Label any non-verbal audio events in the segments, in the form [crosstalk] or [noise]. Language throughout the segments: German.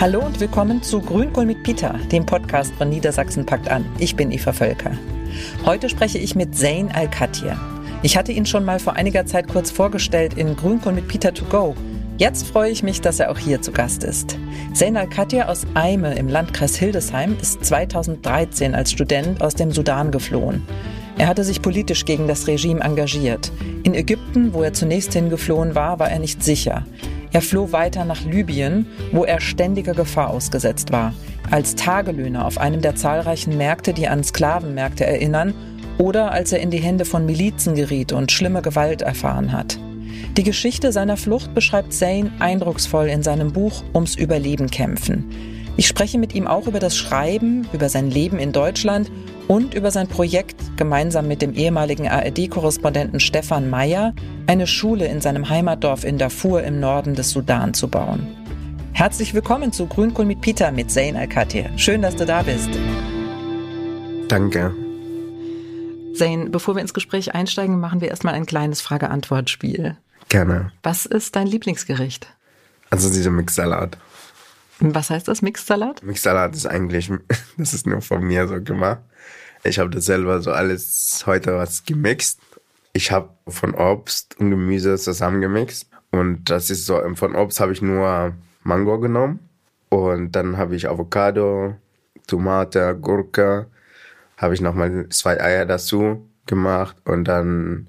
Hallo und willkommen zu Grünkohl mit Peter, dem Podcast von Niedersachsen packt an. Ich bin Eva Völker. Heute spreche ich mit Zain Al-Katir. Ich hatte ihn schon mal vor einiger Zeit kurz vorgestellt in Grünkohl mit Peter to go. Jetzt freue ich mich, dass er auch hier zu Gast ist. Zain Al-Katir aus Eime im Landkreis Hildesheim ist 2013 als Student aus dem Sudan geflohen. Er hatte sich politisch gegen das Regime engagiert. In Ägypten, wo er zunächst hingeflohen war, war er nicht sicher. Er floh weiter nach Libyen, wo er ständiger Gefahr ausgesetzt war, als Tagelöhner auf einem der zahlreichen Märkte, die an Sklavenmärkte erinnern, oder als er in die Hände von Milizen geriet und schlimme Gewalt erfahren hat. Die Geschichte seiner Flucht beschreibt Zane eindrucksvoll in seinem Buch Ums Überleben kämpfen. Ich spreche mit ihm auch über das Schreiben, über sein Leben in Deutschland und über sein Projekt, gemeinsam mit dem ehemaligen ARD-Korrespondenten Stefan Meyer, eine Schule in seinem Heimatdorf in Darfur im Norden des Sudan zu bauen. Herzlich willkommen zu Grünkohl mit Peter mit Zain Al-Katir. Schön, dass du da bist. Danke. Zain, bevor wir ins Gespräch einsteigen, machen wir erstmal ein kleines Frage-Antwort-Spiel. Gerne. Was ist dein Lieblingsgericht? Also dieser Mixsalat. Was heißt das, Mixsalat? Mixsalat ist eigentlich, [laughs] das ist nur von mir so gemacht. Ich habe das selber so alles heute was gemixt. Ich habe von Obst und Gemüse zusammengemixt. Und das ist so, von Obst habe ich nur Mango genommen. Und dann habe ich Avocado, Tomate, Gurke. Habe ich nochmal zwei Eier dazu gemacht. Und dann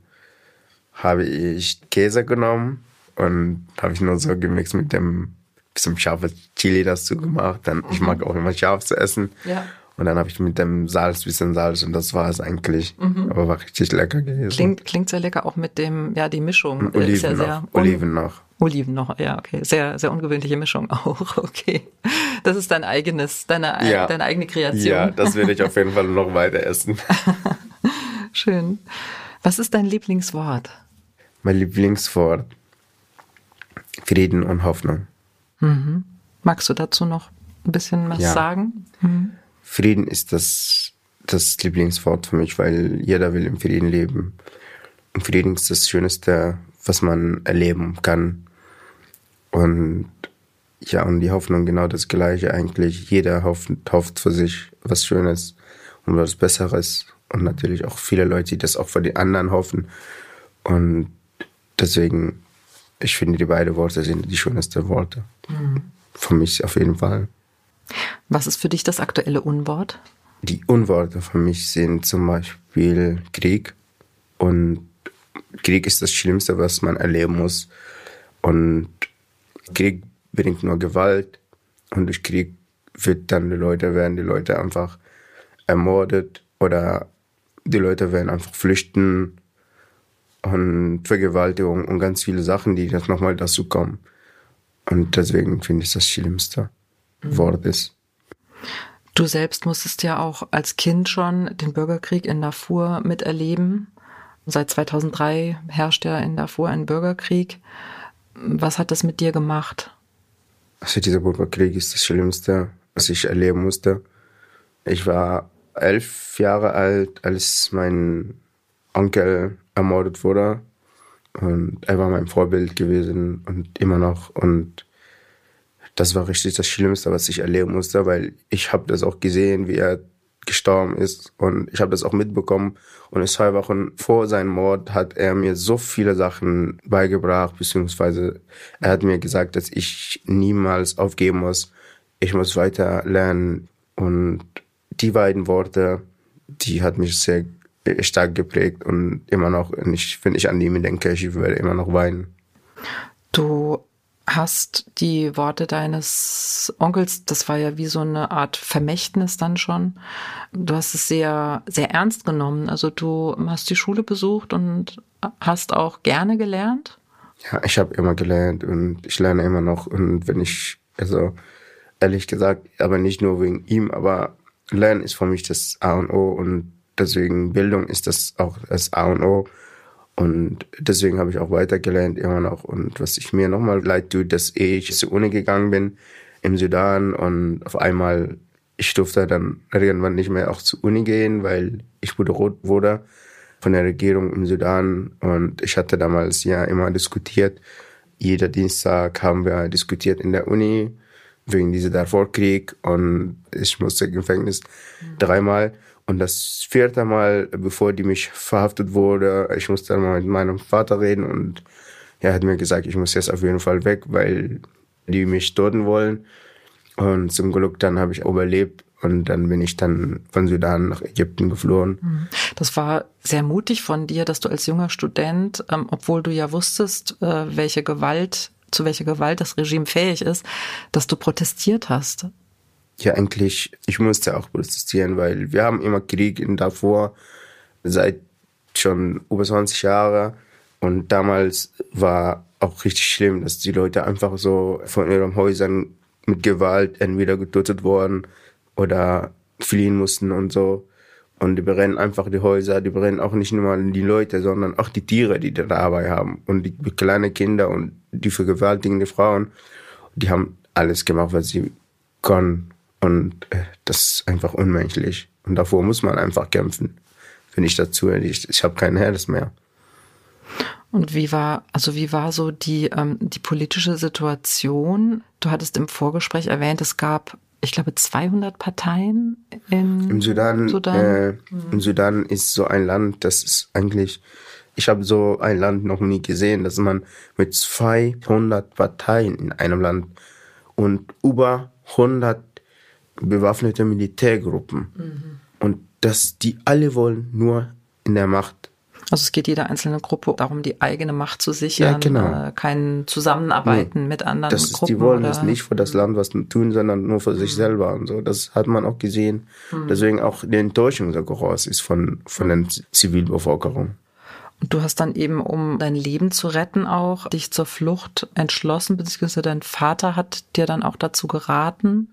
habe ich Käse genommen. Und habe ich nur so gemixt mit dem bisschen scharfe Chili dazu gemacht. Dann, ich mag auch immer scharf zu essen. Ja. Und dann habe ich mit dem Salz, bisschen Salz und das war es eigentlich. Mhm. Aber war richtig lecker gewesen. Klingt, klingt sehr lecker, auch mit dem, ja, die Mischung. Und Oliven ist ja noch. Sehr Oliven noch. Oliven noch, ja, okay. Sehr, sehr ungewöhnliche Mischung [laughs] auch, okay. Das ist dein eigenes, deine, Ja. deine eigene Kreation. Ja, das werde ich auf jeden Fall noch weiter essen. [laughs] Schön. Was ist dein Lieblingswort? Mein Lieblingswort. Frieden und Hoffnung. Magst du dazu noch ein bisschen was Ja. sagen? Frieden ist das, das Lieblingswort für mich, weil jeder will im Frieden leben. Und Frieden ist das Schönste, was man erleben kann. Und ja, und die Hoffnung genau das Gleiche eigentlich. Jeder hofft, hofft für sich was Schönes und was Besseres. Und natürlich auch viele Leute, die das auch für die anderen hoffen. Und deswegen, ich finde, die beiden Worte sind die schönsten Worte. Für mich auf jeden Fall. Was ist für dich das aktuelle Unwort? Die Unworte für mich sind zum Beispiel Krieg. Und Krieg ist das Schlimmste, was man erleben muss. Und Krieg bringt nur Gewalt. Und durch Krieg wird dann die Leute, werden die Leute einfach ermordet oder die Leute werden einfach flüchten und Vergewaltigung und ganz viele Sachen, die jetzt nochmal dazu kommen. Und deswegen finde ich das schlimmste Wort ist. Du selbst musstest ja auch als Kind schon den Bürgerkrieg in Darfur miterleben. Seit 2003 herrscht ja in Darfur ein Bürgerkrieg. Was hat das mit dir gemacht? Also dieser Bürgerkrieg ist das Schlimmste, was ich erleben musste. Ich war elf Jahre alt, als mein Onkel ermordet wurde. Und er war mein Vorbild gewesen und immer noch. Und das war richtig das Schlimmste, was ich erleben musste, weil ich habe das auch gesehen, wie er gestorben ist und ich habe das auch mitbekommen. Und zwei Wochen vor seinem Mord hat er mir so viele Sachen beigebracht, beziehungsweise er hat mir gesagt, dass ich niemals aufgeben muss, ich muss weiter lernen. Und die beiden Worte, die hat mich sehr stark geprägt und immer noch, ich, wenn ich an die denke, ich werde immer noch weinen. Du hast die Worte deines Onkels, das war ja wie so eine Art Vermächtnis dann schon. Du hast es sehr, sehr ernst genommen. Also du hast die Schule besucht und hast auch gerne gelernt. Ja, ich habe immer gelernt und ich lerne immer noch. Und wenn ich, also ehrlich gesagt, aber nicht nur wegen ihm, aber Lernen ist für mich das A und O und deswegen Bildung ist das auch das A und O. Und deswegen habe ich auch weitergelernt immer noch. Und was ich mir nochmal leid tut, dass ich zur Uni gegangen bin im Sudan und auf einmal, ich durfte dann irgendwann nicht mehr auch zur Uni gehen, weil ich bedroht wurde von der Regierung im Sudan. Und ich hatte damals ja immer diskutiert. Jeder Dienstag haben wir diskutiert in der Uni, wegen dieser Darfur-Krieg und ich musste im Gefängnis mhm. dreimal. Und das vierte Mal, bevor die mich verhaftet wurde, ich musste dann mal mit meinem Vater reden und er hat mir gesagt, ich muss jetzt auf jeden Fall weg, weil die mich töten wollen. Und zum Glück dann habe ich überlebt und dann bin ich dann von Sudan nach Ägypten geflohen. Mhm. Das war sehr mutig von dir, dass du als junger Student, ähm, obwohl du ja wusstest, äh, welche Gewalt, zu welcher Gewalt das Regime fähig ist, dass du protestiert hast. Ja, eigentlich, ich musste auch protestieren, weil wir haben immer Krieg in Darfur seit schon über 20 Jahren. Und damals war auch richtig schlimm, dass die Leute einfach so von ihren Häusern mit Gewalt entweder getötet wurden oder fliehen mussten und so. Und die brennen einfach die Häuser, die brennen auch nicht nur die Leute, sondern auch die Tiere, die da dabei haben. Und die kleinen Kinder und die vergewaltigenden Frauen, die haben alles gemacht, was sie können. Und äh, das ist einfach unmenschlich. Und davor muss man einfach kämpfen. Wenn ich dazu, ich, ich habe kein Herz mehr. Und wie war, also wie war so die, ähm, die politische Situation? Du hattest im Vorgespräch erwähnt, es gab, ich glaube, 200 Parteien in Im Sudan. Sudan. Äh, mhm. Im Sudan ist so ein Land, das ist eigentlich, ich habe so ein Land noch nie gesehen, dass man mit 200 Parteien in einem Land und über 100 bewaffnete Militärgruppen mhm. und dass die alle wollen nur in der Macht also es geht jeder einzelne Gruppe darum, die eigene Macht zu sichern, ja, genau. äh, kein Zusammenarbeiten nee, mit anderen das Gruppen. die wollen es nicht für das Land was tun, sondern nur für sich mhm. selber und so. Das hat man auch gesehen. Mhm. Deswegen auch die Enttäuschung so groß ist von, von der Zivilbevölkerung. Und du hast dann eben, um dein Leben zu retten, auch dich zur Flucht entschlossen, beziehungsweise dein Vater hat dir dann auch dazu geraten.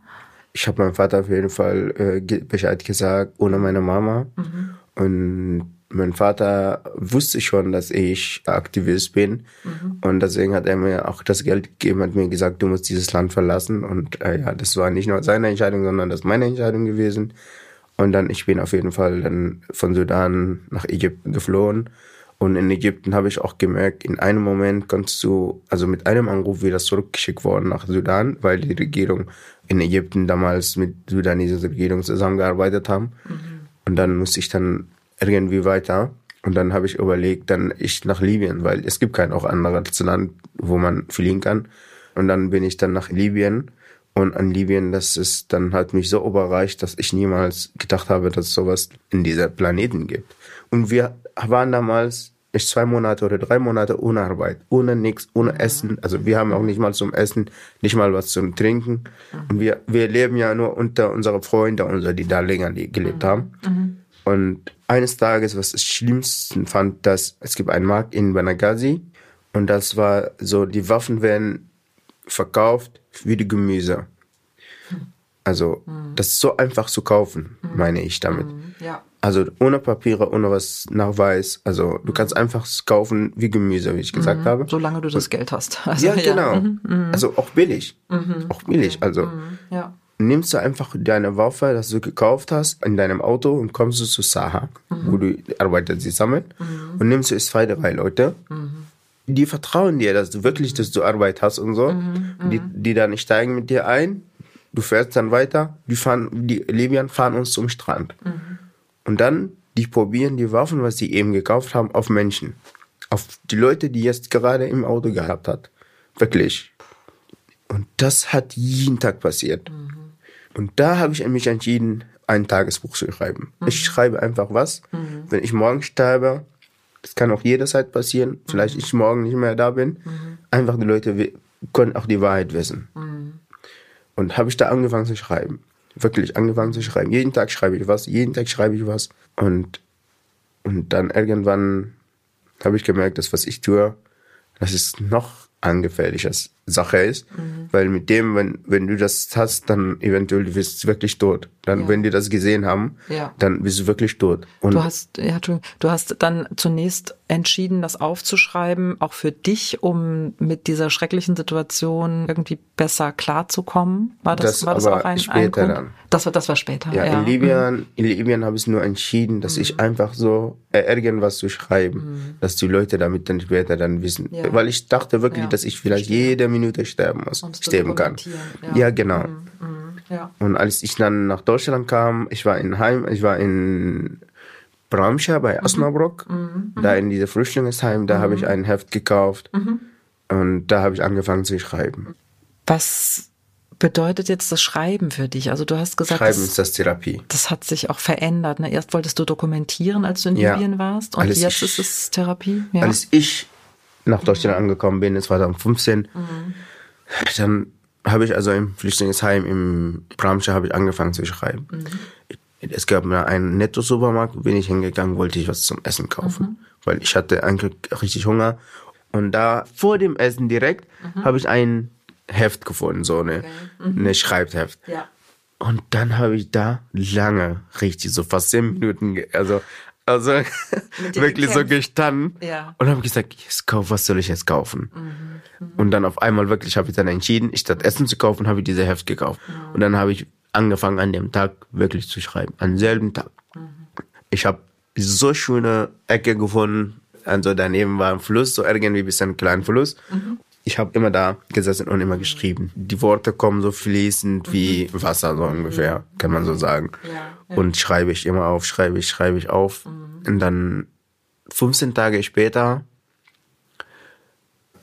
Ich habe meinem Vater auf jeden Fall äh, Bescheid gesagt, ohne meine Mama. Mhm. Und mein Vater wusste schon, dass ich Aktivist bin mhm. und deswegen hat er mir auch das Geld gegeben, hat mir gesagt, du musst dieses Land verlassen und äh, ja, das war nicht nur seine Entscheidung, sondern das ist meine Entscheidung gewesen und dann ich bin auf jeden Fall dann von Sudan nach Ägypten geflohen und in Ägypten habe ich auch gemerkt, in einem Moment kannst du, also mit einem Anruf wieder zurückgeschickt worden nach Sudan, weil die Regierung in Ägypten damals mit sudanesischer Regierung zusammengearbeitet haben. Mhm. Und dann musste ich dann irgendwie weiter. Und dann habe ich überlegt, dann ich nach Libyen, weil es gibt kein auch anderes Land, wo man fliehen kann. Und dann bin ich dann nach Libyen. Und an Libyen, das ist, dann hat mich so überreicht, dass ich niemals gedacht habe, dass es sowas in dieser Planeten gibt. Und wir waren damals ich zwei Monate oder drei Monate ohne Arbeit, ohne nichts, ohne. Essen. Also wir haben auch nicht mal zum Essen, nicht mal was zum Trinken. Und wir, wir leben ja nur unter unsere Freunde, unsere, die da länger gelebt mhm. haben. Mhm. Und eines Tages, was ich schlimmsten fand, dass es gibt einen Markt in Banagazi und das war so, die Waffen werden verkauft wie die Gemüse. Also, mhm. das ist so einfach zu kaufen, mhm. meine ich damit. Ja. Also ohne Papiere, ohne was Nachweis. Also du kannst einfach kaufen wie Gemüse, wie ich gesagt habe. Solange du das Und, Geld hast. [laughs] Also, ja, genau. Ja. Mhm, mhm. Also auch billig. Mhm. Auch billig. Okay. Also ja nimmst du einfach deine Waffe, das du gekauft hast, in deinem Auto und kommst du zu Saha, mhm. wo du Arbeiter sie sammeln mhm. und nimmst du zwei, drei Leute. Mhm. Die vertrauen dir, dass du wirklich, dass du Arbeit hast und so. Mhm. Die, mhm. die dann steigen mit dir ein. Du fährst dann weiter. Die fahren, die Libyen fahren uns zum Strand. Und dann, die probieren die Waffen, was sie eben gekauft haben, auf Menschen. Auf die Leute, die jetzt gerade im Auto gehabt hat. Wirklich. Und das hat jeden Tag passiert. Mhm. Und da habe ich mich entschieden, ein Tagesbuch zu schreiben. Mhm. Ich schreibe einfach was. Mhm. Wenn ich morgen sterbe, das kann auch jederzeit passieren, vielleicht mhm. ich morgen nicht mehr da bin, mhm. einfach die Leute können auch die Wahrheit wissen. Mhm. Und habe ich da angefangen zu schreiben. Wirklich angefangen zu schreiben. Jeden Tag schreibe ich was, jeden Tag schreibe ich was. Und, und dann irgendwann habe ich gemerkt, dass was ich tue, das ist noch angefährliches Sache ist, mhm. weil mit dem, wenn, wenn du das hast, dann eventuell du bist wirklich tot. Dann, ja. wenn die das gesehen haben, ja. dann bist du wirklich tot. Und du hast, ja, du, du hast dann zunächst entschieden, das aufzuschreiben, auch für dich, um mit dieser schrecklichen Situation irgendwie besser klarzukommen. War das, das war das auch ein, später ein dann. Das war, das war später. Ja, ja. in Libyen, mhm. in Libyen habe ich nur entschieden, dass mhm. ich einfach so irgendwas zu schreiben, mhm. dass die Leute damit dann später dann wissen. Weil ich dachte wirklich, dass ich vielleicht jede Minute sterben muss, Um sterben kann. Ja, ja. genau. Ja. Und als ich dann nach Deutschland kam, ich war in Heim, ich war in Bramscha bei Osnabrück, da in diese Flüchtlingsheim, da habe ich ein Heft gekauft und da habe ich angefangen zu schreiben. Was bedeutet jetzt das Schreiben für dich? Also du hast gesagt, Schreiben das, ist das Therapie. das hat sich auch verändert. Ne? Erst wolltest du dokumentieren, als du in Ja. Libyen warst und Alles jetzt ich- ist es Therapie. Ja. Als ich nach Deutschland angekommen bin, 2015, dann habe ich also im Flüchtlingsheim im Bramscha habe ich angefangen zu schreiben. Es gab mir einen Netto-Supermarkt, bin ich hingegangen, wollte ich was zum Essen kaufen, weil ich hatte eigentlich richtig Hunger. Und da vor dem Essen direkt habe ich ein Heft gefunden, so eine, eine Schreibheft. ja. Und dann habe ich da lange, richtig so fast zehn Minuten, also, also [laughs] wirklich so gestanden Ja. und habe gesagt, jetzt kauf, was soll ich jetzt kaufen? Und dann auf einmal wirklich habe ich dann entschieden, statt Essen zu kaufen, habe ich diese Heft gekauft. Und dann habe ich angefangen an dem Tag wirklich zu schreiben, am selben Tag. Ich habe so schöne Ecke gefunden, also daneben war ein Fluss, so irgendwie ein bisschen ein kleiner Fluss. Ich habe immer da gesessen und immer geschrieben. Die Worte kommen so fließend wie Wasser, so ungefähr, kann man so sagen. Ja, Und schreibe ich immer auf, schreibe ich, schreibe ich auf. Und dann 15 Tage später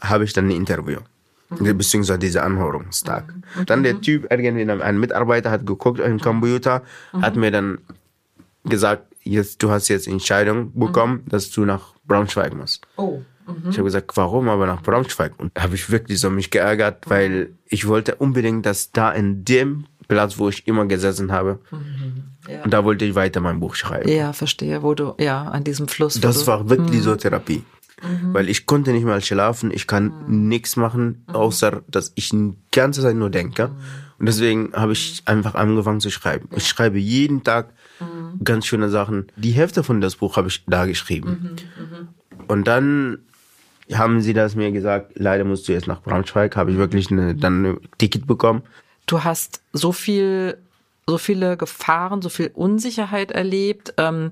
habe ich dann ein Interview. Beziehungsweise dieser Anhörungstag. Dann der Typ, irgendwie ein Mitarbeiter hat geguckt im Computer, hat mir dann gesagt, jetzt, du hast jetzt Entscheidung bekommen, dass du nach Braunschweig musst. Oh. Ich habe gesagt, warum aber nach Braunschweig? Und da habe ich wirklich so mich geärgert, weil ich wollte unbedingt, dass da in dem Platz, wo ich immer gesessen habe, Ja. und da wollte ich weiter mein Buch schreiben. ja, verstehe, wo du, ja, an diesem Fluss. Das war wirklich so Therapie. Weil ich konnte nicht mal schlafen, ich kann nichts machen, außer dass ich die ganze Zeit nur denke. Und deswegen habe ich einfach angefangen zu schreiben. Ich schreibe jeden Tag ganz schöne Sachen. Die Hälfte von das Buch habe ich da geschrieben. Und dann haben sie das mir gesagt, leider musst du jetzt nach Braunschweig, habe ich wirklich eine, dann ein Ticket bekommen. du hast so viel, so viele Gefahren, so viel Unsicherheit erlebt. Ähm,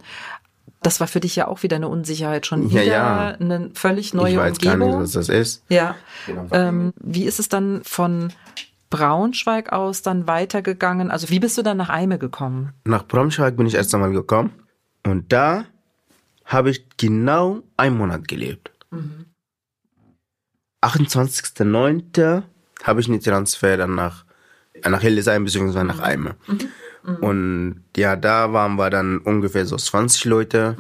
das war für dich ja auch wieder eine Unsicherheit schon Ja, wieder, ja. eine völlig neue ich weiß Umgebung. gar nicht, was das ist. Ja. Genau. Ähm, wie ist es dann von Braunschweig aus dann weitergegangen? Also wie bist du dann nach Eime gekommen? Nach Braunschweig bin ich erst einmal gekommen und da habe ich genau einen Monat gelebt. 28.09. habe ich einen Transfer dann nach, nach Hildesheim bzw. nach Eime. Und ja, da waren wir dann ungefähr so 20 Leute.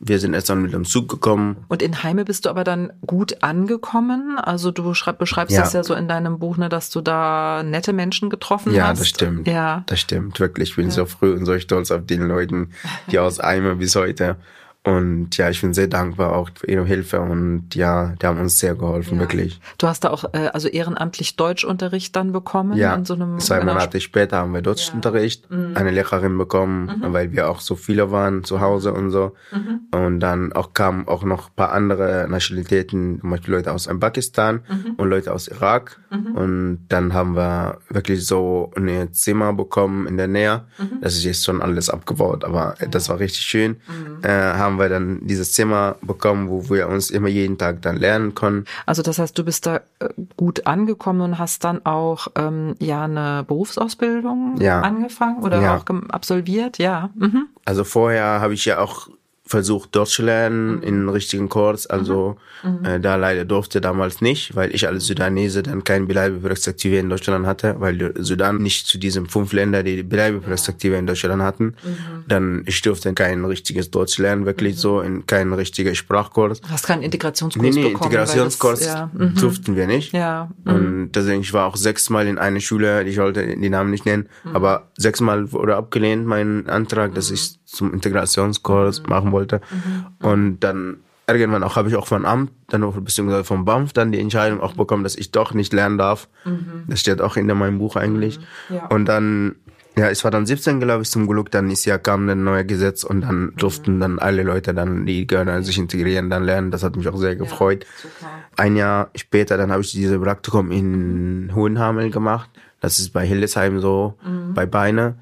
Wir sind erst dann mit dem Zug gekommen. Und in Heime bist du aber dann gut angekommen. Also du schreib, beschreibst Ja. das ja so in deinem Buch, ne, dass du da nette Menschen getroffen Ja, hast. das stimmt. Ja. Das stimmt, wirklich. Ich bin so früh und so stolz auf die Leute, [laughs] die aus Eimer bis heute. Und ja, ich bin sehr dankbar auch für ihre Hilfe und ja, die haben uns sehr geholfen, wirklich. Du hast da auch äh, also ehrenamtlich Deutschunterricht dann bekommen Ja, an so einem zwei Monate später haben wir Deutschunterricht, Mhm. eine Lehrerin bekommen, weil wir auch so viele waren zu Hause und so. Mhm. Und dann auch kamen auch noch ein paar andere Nationalitäten, zum Beispiel Leute aus Pakistan Mhm. und Leute aus Irak. Und dann haben wir wirklich so ein Zimmer bekommen in der Nähe. Mhm. Das ist jetzt schon alles abgebaut, aber das war richtig schön. Äh, haben wir dann dieses Zimmer bekommen, wo wir uns immer jeden Tag dann lernen konnten. Also das heißt, du bist da äh, gut angekommen und hast dann auch ähm, ja eine Berufsausbildung Ja. angefangen oder Ja. auch absolviert, ja. Mhm. Also vorher habe ich ja auch versucht, Deutsch zu lernen in einem richtigen Kurs. Also Äh, da leider durfte damals nicht, weil ich als Sudanese dann keine Bleibeperspektive in Deutschland hatte, weil Sudan nicht zu diesen fünf Ländern, die Bleibeperspektive in Deutschland hatten. Dann ich durfte kein richtiges Deutsch lernen, wirklich so, in keinen richtigen Sprachkurs. Du hast keinen Integrationskurs Nee, nee, bekommen. Integrationskurs Das, ja, mhm. durften wir nicht. ja. Und deswegen, ich war auch sechsmal in einer Schule, ich wollte die Namen nicht nennen, aber sechsmal wurde abgelehnt, mein Antrag, dass ich zum Integrationskurs machen wollte. Und dann irgendwann auch habe ich auch vom Amt, dann beziehungsweise vom BAMF dann die Entscheidung auch bekommen, dass ich doch nicht lernen darf. Das steht auch in meinem Buch eigentlich. Ja. Und dann, ja, es war dann 17, glaube ich, zum Glück, dann ist ja kam ein neues Gesetz und dann durften dann alle Leute dann, die gerne sich integrieren, dann lernen. Das hat mich auch sehr gefreut. super. Ein Jahr später, dann habe ich dieses Praktikum in Hohenhamel gemacht. Das ist bei Hildesheim so, bei Beine.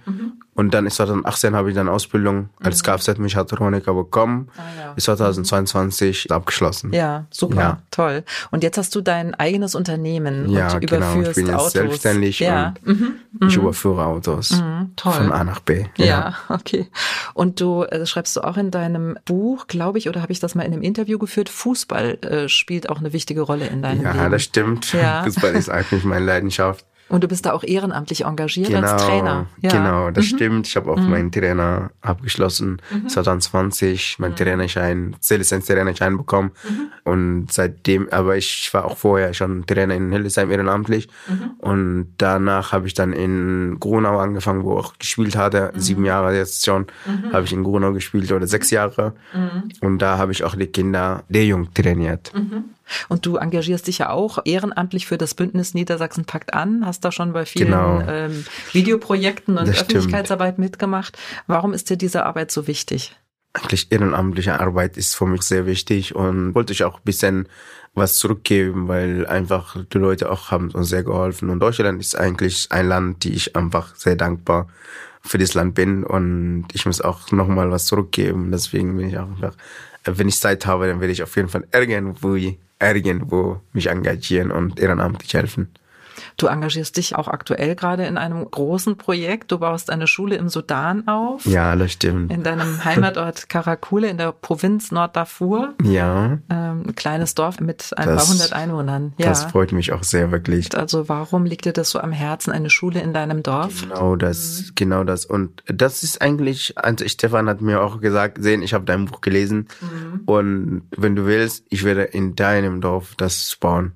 Und dann 2018 habe ich dann Ausbildung als Mhm. Kfz-Mechatroniker bekommen. Ah, ja. Bis 2022 abgeschlossen. Ja, super, Ja. toll. Und jetzt hast du dein eigenes Unternehmen Ja, und genau. Ich überführst bin jetzt Autos. selbstständig ja. und ich überführe Autos Mhm, toll. von A nach B. Ja. [laughs] okay. Und du äh, schreibst du auch in deinem Buch, glaube ich, oder habe ich das mal in einem Interview geführt, Fußball äh, spielt auch eine wichtige Rolle in deinem Ja, Leben. das stimmt. Ja. [laughs] Fußball ist eigentlich meine Leidenschaft. Und du bist da auch ehrenamtlich engagiert Genau, als Trainer. Ja. Mhm. genau, das stimmt. Ich habe auch meinen Trainer abgeschlossen, 2020, meinen Mhm. Trainerschein, C-Lizenz-Trainerschein bekommen. Und seitdem, aber ich war auch vorher schon Trainer in Hildesheim ehrenamtlich. Mhm. Und danach habe ich dann in Grunau angefangen, wo ich auch gespielt hatte. Mhm. Sieben Jahre jetzt schon habe ich in Grunau gespielt oder sechs Jahre. Mhm. Und da habe ich auch die Kinder der Jugend trainiert. Und du engagierst dich ja auch ehrenamtlich für das Bündnis Niedersachsen packt an, hast da schon bei vielen Genau. ähm, Videoprojekten und Das stimmt. Öffentlichkeitsarbeit mitgemacht. Warum ist dir diese Arbeit so wichtig? eigentlich ehrenamtliche Arbeit ist für mich sehr wichtig und wollte ich auch ein bisschen was zurückgeben, weil einfach die Leute auch haben uns sehr geholfen und Deutschland ist eigentlich ein Land, die ich einfach sehr dankbar für das Land bin und ich muss auch nochmal was zurückgeben. Deswegen bin ich auch einfach, wenn ich Zeit habe, dann werde ich auf jeden Fall irgendwo, irgendwo mich engagieren und ehrenamtlich helfen. Du engagierst dich auch aktuell gerade in einem großen Projekt. Du baust eine Schule im Sudan auf. Ja, das stimmt. In deinem Heimatort [laughs] Karakule in der Provinz Norddarfur. Ja, Ähm, ein kleines Dorf mit ein Das- paar hundert Einwohnern. Ja. das freut mich auch sehr wirklich. Also warum liegt dir das so am Herzen, eine Schule in deinem Dorf? Genau das, genau das. Und das ist eigentlich, also Stefan hat mir auch gesagt, sehen, ich habe dein Buch gelesen und wenn du willst, ich werde in deinem Dorf das bauen.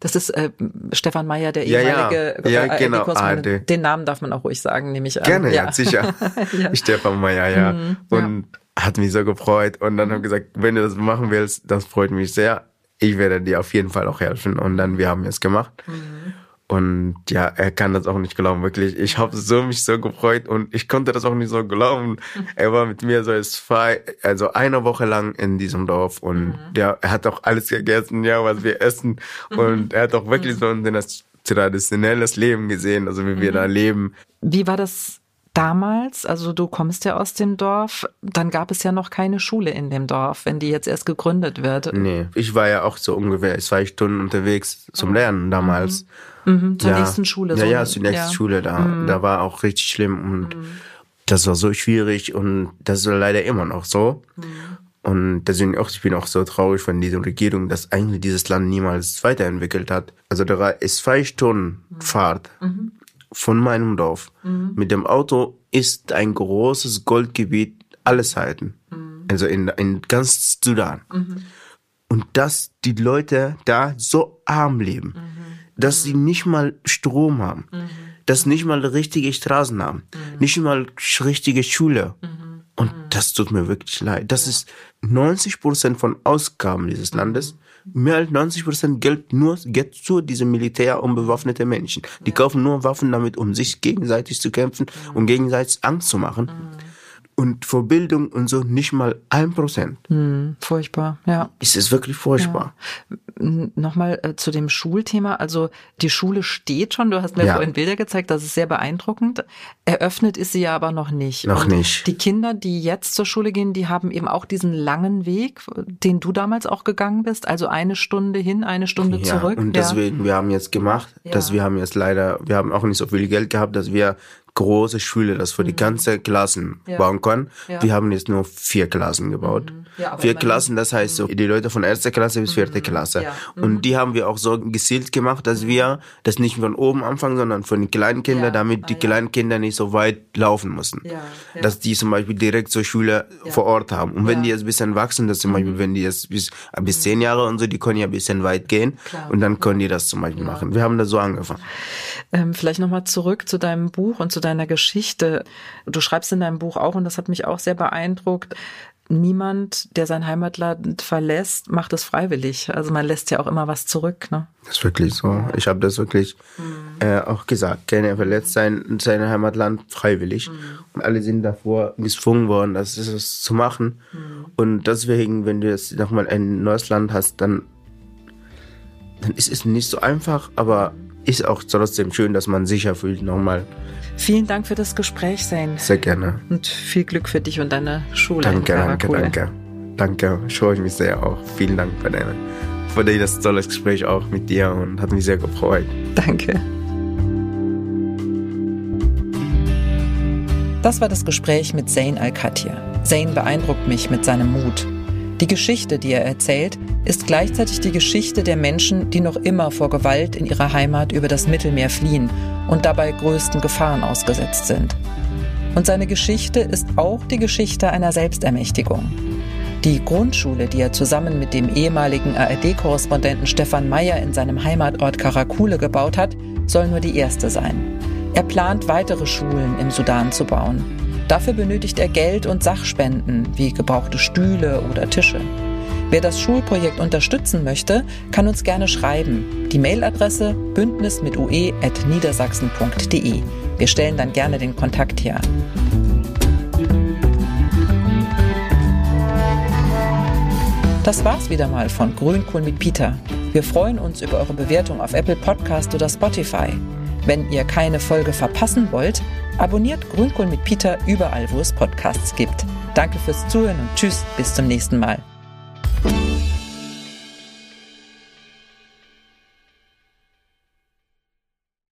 Das ist äh, Stefan Meyer, der Ja, ja. ehemalige Ja, äh, genau. ARD. Den Namen darf man auch ruhig sagen, nehme ich an. Gerne, ja, sicher. [laughs] Ja. Stefan Meyer, ja. Mhm, Und hat mich so gefreut und dann habe ich gesagt, wenn du das machen willst, das freut mich sehr. Ich werde dir auf jeden Fall auch helfen. Und dann, wir haben es gemacht. Mhm. Und ja, er kann das auch nicht glauben, wirklich. Ich habe so mich so gefreut und ich konnte das auch nicht so glauben. [laughs] Er war mit mir so zwei, also eine Woche lang in diesem Dorf und Mhm. der, er hat auch alles gegessen, ja, was wir essen. Und er hat auch wirklich so ein traditionelles Leben gesehen, also wie wir da leben. Wie war das damals? Also du kommst ja aus dem Dorf, dann gab es ja noch keine Schule in dem Dorf, wenn die jetzt erst gegründet wird. Nee, ich war ja auch so ungefähr zwei Stunden unterwegs zum Lernen damals. Mhm, zur ja. nächsten Schule. Ja, so. ja, zur nächsten Ja. Mhm. Schule. Da, da war auch richtig schlimm und das war so schwierig und das ist leider immer noch so. Mhm. Und deswegen auch, ich bin auch so traurig von dieser Regierung, dass eigentlich dieses Land niemals weiterentwickelt hat. Also da ist zwei Stunden Mhm. Von meinem Dorf. Mit dem Auto ist ein großes Goldgebiet aller Seiten. Mhm. Also in, in ganz Sudan. Und dass die Leute da so arm leben, dass sie nicht mal Strom haben, dass nicht mal richtige Straßen haben, nicht mal richtige Schule. Und das tut mir wirklich leid. Das ist 90 Prozent von Ausgaben dieses Landes. Mehr als 90 Prozent Geld nur geht zu diesem Militär und bewaffnete Menschen. Die kaufen nur Waffen damit, um sich gegenseitig zu kämpfen und gegenseitig Angst zu machen. Und für Bildung und so nicht mal ein Prozent. Hm, furchtbar, ja. Es ist wirklich furchtbar. Nochmal äh, zu dem Schulthema. Also die Schule steht schon, du hast mir Ja. vorhin Bilder gezeigt, das ist sehr beeindruckend. Eröffnet ist sie ja aber noch nicht. Noch Und nicht. Die Kinder, die jetzt zur Schule gehen, die haben eben auch diesen langen Weg, den du damals auch gegangen bist. Also eine Stunde hin, eine Stunde Ja, zurück. und deswegen, wir haben jetzt gemacht, dass Ja. wir haben jetzt leider, wir haben auch nicht so viel Geld gehabt, dass wir große Schule, das für die ganze Klassen Mhm. Ja. bauen können. Ja. Mhm. Wir haben jetzt nur vier Klassen gebaut. Ja, aber vier. Klassen, das heißt so, die Leute von erster Klasse bis vierte Klasse. Mhm. Ja. Mhm. Und die haben wir auch so gezielt gemacht, dass wir das nicht von oben anfangen, sondern von den kleinen Kindern, Ja. damit die Ah, ja. kleinen Kinder nicht so weit laufen müssen. Ja, ja. Dass die zum Beispiel direkt zur Schule vor Ort haben. Und wenn Ja. Mhm. die jetzt ein bisschen wachsen, dass zum Beispiel, wenn die jetzt bis, bis zehn Jahre und so, die können ja ein bisschen weit gehen. Klar. Und dann können die das zum Beispiel machen. Wir haben das so angefangen. Ähm, vielleicht nochmal zurück zu deinem Buch und zu deiner Geschichte. Du schreibst in deinem Buch auch, und das hat mich auch sehr beeindruckt, niemand, der sein Heimatland verlässt, macht es freiwillig. Also man lässt ja auch immer was zurück. Ne? Das ist wirklich so. Ich habe das wirklich äh, auch gesagt. Keiner verletzt sein, sein Heimatland freiwillig. Und alle sind davor gezwungen worden, das, ist es zu machen. Und deswegen, wenn du jetzt nochmal ein neues Land hast, dann, dann ist es nicht so einfach, aber ist auch trotzdem schön, dass man sicher fühlt nochmal. Vielen Dank für das Gespräch, Sein. Sehr gerne. Und viel Glück für dich und deine Schule. Danke, danke, danke. Danke, ich freue mich sehr auch. Vielen Dank für, deine, für das tolle Gespräch auch mit dir und hat mich sehr gefreut. Danke. Das war das Gespräch mit Zain Al-Khatir. Zain beeindruckt mich mit seinem Mut. Die Geschichte, die er erzählt, ist gleichzeitig die Geschichte der Menschen, die noch immer vor Gewalt in ihrer Heimat über das Mittelmeer fliehen und dabei größten Gefahren ausgesetzt sind. Und seine Geschichte ist auch die Geschichte einer Selbstermächtigung. Die Grundschule, die er zusammen mit dem ehemaligen ARD-Korrespondenten Stefan Meyer in seinem Heimatort Karakule gebaut hat, soll nur die erste sein. Er plant weitere Schulen im Sudan zu bauen. Dafür benötigt er Geld und Sachspenden wie gebrauchte Stühle oder Tische. Wer das Schulprojekt unterstützen möchte, kann uns gerne schreiben. Die Mailadresse bündnis mit ue.niedersachsen.de. Wir stellen dann gerne den Kontakt her. Das war's wieder mal von Grünkohl mit Peter. Wir freuen uns über eure Bewertung auf Apple Podcast oder Spotify. Wenn ihr keine Folge verpassen wollt, abonniert Grünkohl mit Peter überall, wo es Podcasts gibt. Danke fürs Zuhören und tschüss, bis zum nächsten Mal.